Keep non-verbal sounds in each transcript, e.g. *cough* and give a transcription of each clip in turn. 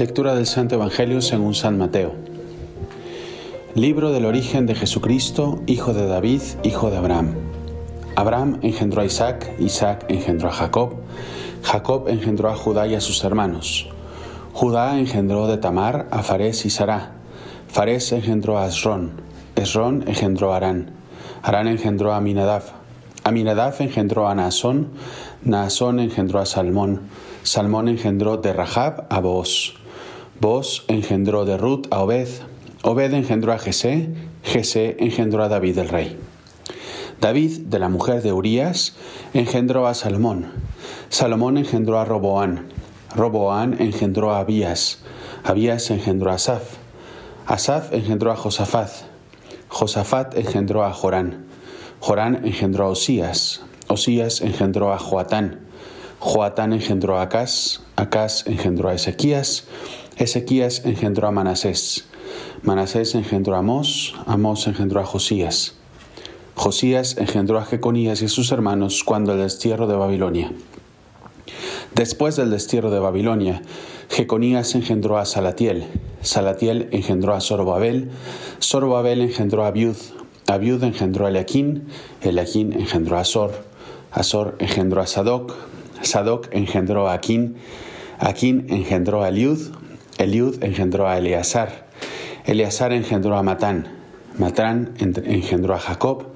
Lectura del Santo Evangelio según San Mateo. Libro del origen de Jesucristo, hijo de David, hijo de Abraham. Abraham engendró a Isaac, Isaac engendró a Jacob, Jacob engendró a Judá y a sus hermanos. Judá engendró de Tamar a Fares y Sará. Fares engendró a Esrón, Esrón engendró a Arán, Arán engendró a Aminadab, Aminadab engendró a Naasón, Naasón engendró a Salmón, Salmón engendró de Rahab a Booz, Booz engendró de Ruth a Obed, Obed engendró a Jesé, Jesé engendró a David el rey. David, de la mujer de Urías, engendró a Salomón. Salomón engendró a Roboán. Roboán engendró a Abías. Abías engendró a Asaf. Asaf engendró a Josafat. Josafat engendró a Jorán. Jorán engendró a Osías. Osías engendró a Joatán. Joatán engendró a Acás. Acás engendró a Ezequías. Ezequías engendró a Manasés. Manasés engendró a Amós. Amós engendró a Josías. Josías engendró a Jeconías y a sus hermanos cuando el destierro de Babilonia. Después del destierro de Babilonia, Jeconías engendró a Salatiel, Salatiel engendró a Zorobabel, Zorobabel engendró a Abiud, Abiud engendró a Eliaquín, Eliaquín engendró a Azor, Azor engendró a Sadoc, Sadoc engendró a Aquín, Aquín engendró a Eliud, Eliud engendró a Eleazar, Eleazar engendró a Matán, Matán engendró a Jacob,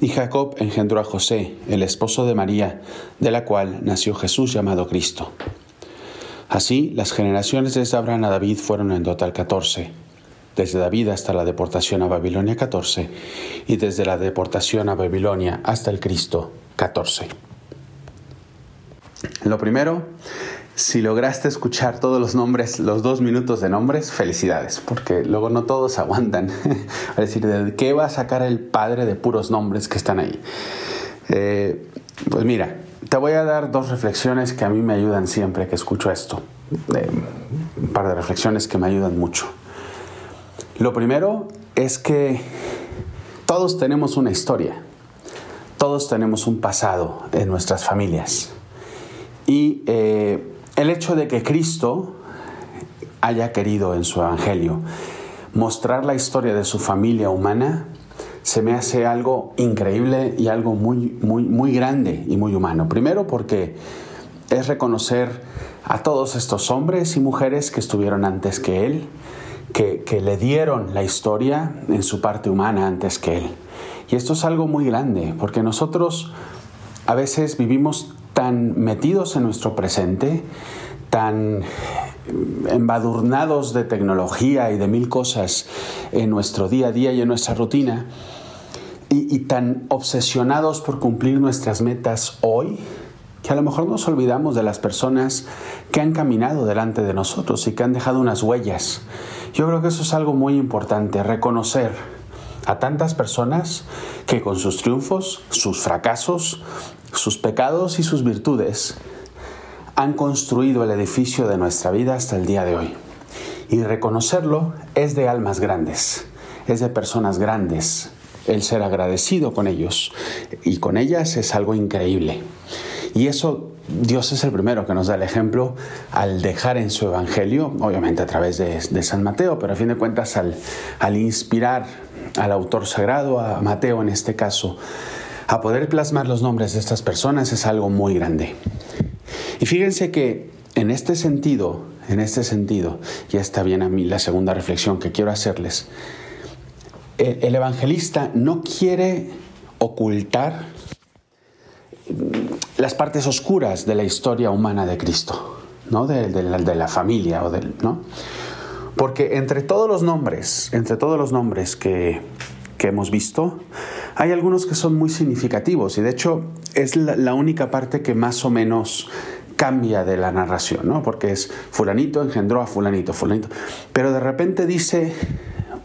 y Jacob engendró a José, el esposo de María, de la cual nació Jesús llamado Cristo. Así, las generaciones desde Abraham a David fueron en total catorce, desde David hasta la deportación a Babilonia catorce, y desde la deportación a Babilonia hasta el Cristo catorce. Lo primero si lograste escuchar todos los nombres, los dos minutos de nombres, felicidades, porque luego no todos aguantan. *laughs* es decir, ¿de qué va a sacar el padre de puros nombres que están ahí? Eh, pues mira, te voy a dar dos reflexiones que a mí me ayudan siempre que escucho esto. un par de reflexiones que me ayudan mucho. Lo primero es que todos tenemos una historia, todos tenemos un pasado en nuestras familias. Y eh, el hecho de que Cristo haya querido en su Evangelio mostrar la historia de su familia humana se me hace algo increíble y algo muy, muy, muy grande y muy humano. Primero porque es reconocer a todos estos hombres y mujeres que estuvieron antes que Él, que, que le dieron la historia en su parte humana antes que Él. Y esto es algo muy grande, porque nosotros a veces vivimos tan metidos en nuestro presente, tan embadurnados de tecnología y de mil cosas en nuestro día a día y en nuestra rutina, y, tan obsesionados por cumplir nuestras metas hoy, que a lo mejor nos olvidamos de las personas que han caminado delante de nosotros y que han dejado unas huellas. Yo creo que eso es algo muy importante, reconocer a tantas personas que con sus triunfos, sus fracasos, sus pecados y sus virtudes han construido el edificio de nuestra vida hasta el día de hoy. Y reconocerlo es de almas grandes, es de personas grandes. El ser agradecido con ellos y con ellas es algo increíble. Y eso Dios es el primero que nos da el ejemplo al dejar en su Evangelio, obviamente a través de, San Mateo, pero a fin de cuentas al, inspirar al autor sagrado, a Mateo en este caso, a poder plasmar los nombres de estas personas es algo muy grande. Y fíjense que en este sentido, en este sentido, ya está bien a mí la segunda reflexión que quiero hacerles, el evangelista no quiere ocultar las partes oscuras de la historia humana de Cristo, ¿no? de, de la familia o del, ¿no? Porque entre todos los nombres, entre todos los nombres que, que hemos visto, hay algunos que son muy significativos y de hecho es la, única parte que más o menos cambia de la narración, ¿no? Porque es fulanito engendró a fulanito, fulanito. Pero de repente dice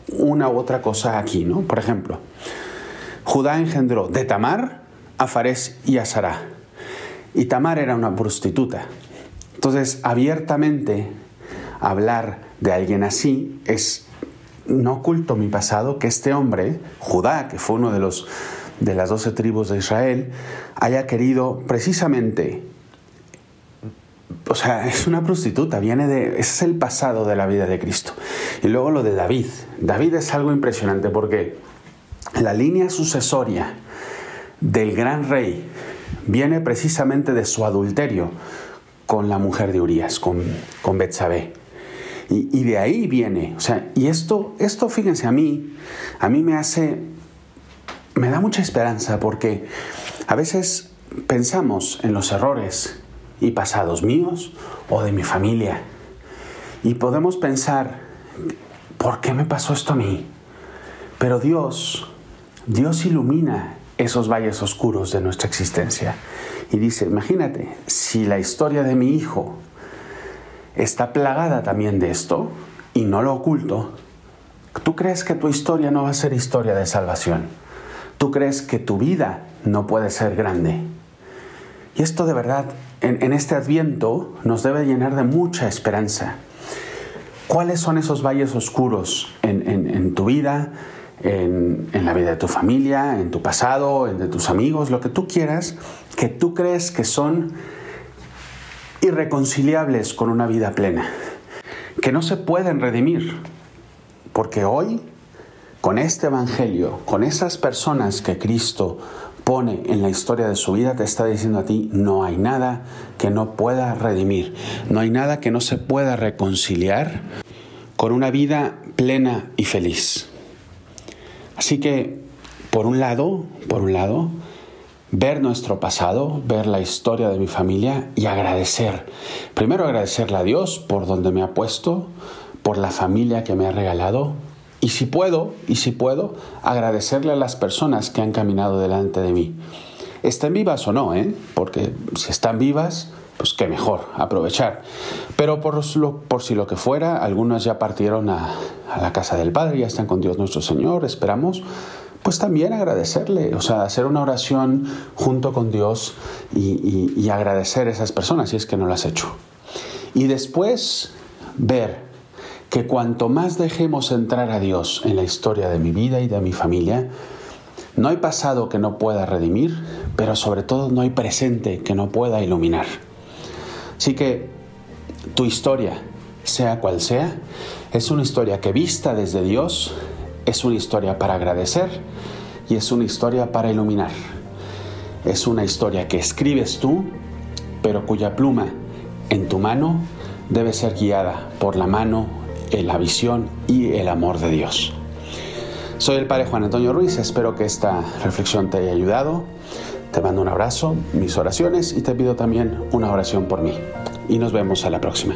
una u otra cosa aquí, ¿no? Por ejemplo, Judá engendró de Tamar a Fares y a Sará. Y Tamar era una prostituta. Entonces, abiertamente hablar de alguien así es no oculto mi pasado que este hombre, Judá, que fue uno de los de las doce tribus de Israel haya querido precisamente o sea, es una prostituta, viene de, ese es el pasado de la vida de Cristo. Y luego lo de David. David es algo impresionante porque la línea sucesoria del gran rey viene precisamente de su adulterio con la mujer de Urias, con, con Betsabé. Y, de ahí viene, o sea, y esto, esto, fíjense, a mí, a mí me hace, me da mucha esperanza porque a veces pensamos en los errores y pasados míos o de mi familia. Y podemos pensar, ¿por qué me pasó esto a mí? Pero Dios, Dios ilumina esos valles oscuros de nuestra existencia. Y dice, imagínate, si la historia de mi hijo está plagada también de esto y no lo oculto, ¿tú crees que tu historia no va a ser historia de salvación? ¿Tú crees que tu vida no puede ser grande? Y esto de verdad, en, este adviento, nos debe llenar de mucha esperanza. ¿Cuáles son esos valles oscuros en, tu vida, en, la vida de tu familia, en tu pasado, en de tus amigos, lo que tú quieras, que tú crees que son irreconciliables con una vida plena, que no se pueden redimir, porque hoy, con este Evangelio, con esas personas que Cristo pone en la historia de su vida, te está diciendo a ti, no hay nada que no pueda redimir, no hay nada que no se pueda reconciliar con una vida plena y feliz. Así que, por un lado, por un lado, ver nuestro pasado, ver la historia de mi familia y agradecer. Primero agradecerle a Dios por donde me ha puesto, por la familia que me ha regalado. Y si puedo, y si puedo, agradecerle a las personas que han caminado delante de mí. Estén vivas o no, ¿eh? Porque si están vivas, pues qué mejor, aprovechar. Pero por, si lo que fuera, algunas ya partieron a, a la casa del Padre, ya están con Dios nuestro Señor, esperamos pues también agradecerle, o sea, hacer una oración junto con Dios y, agradecer a esas personas si es que no lo has hecho. Y después ver que cuanto más dejemos entrar a Dios en la historia de mi vida y de mi familia, no hay pasado que no pueda redimir, pero sobre todo no hay presente que no pueda iluminar. Así que tu historia, sea cual sea, es una historia que vista desde Dios es una historia para agradecer y es una historia para iluminar. Es una historia que escribes tú, pero cuya pluma en tu mano debe ser guiada por la mano, la visión y el amor de Dios. Soy el Padre Juan Antonio Ruiz, espero que esta reflexión te haya ayudado. Te mando un abrazo, mis oraciones y te pido también una oración por mí. Y nos vemos a la próxima.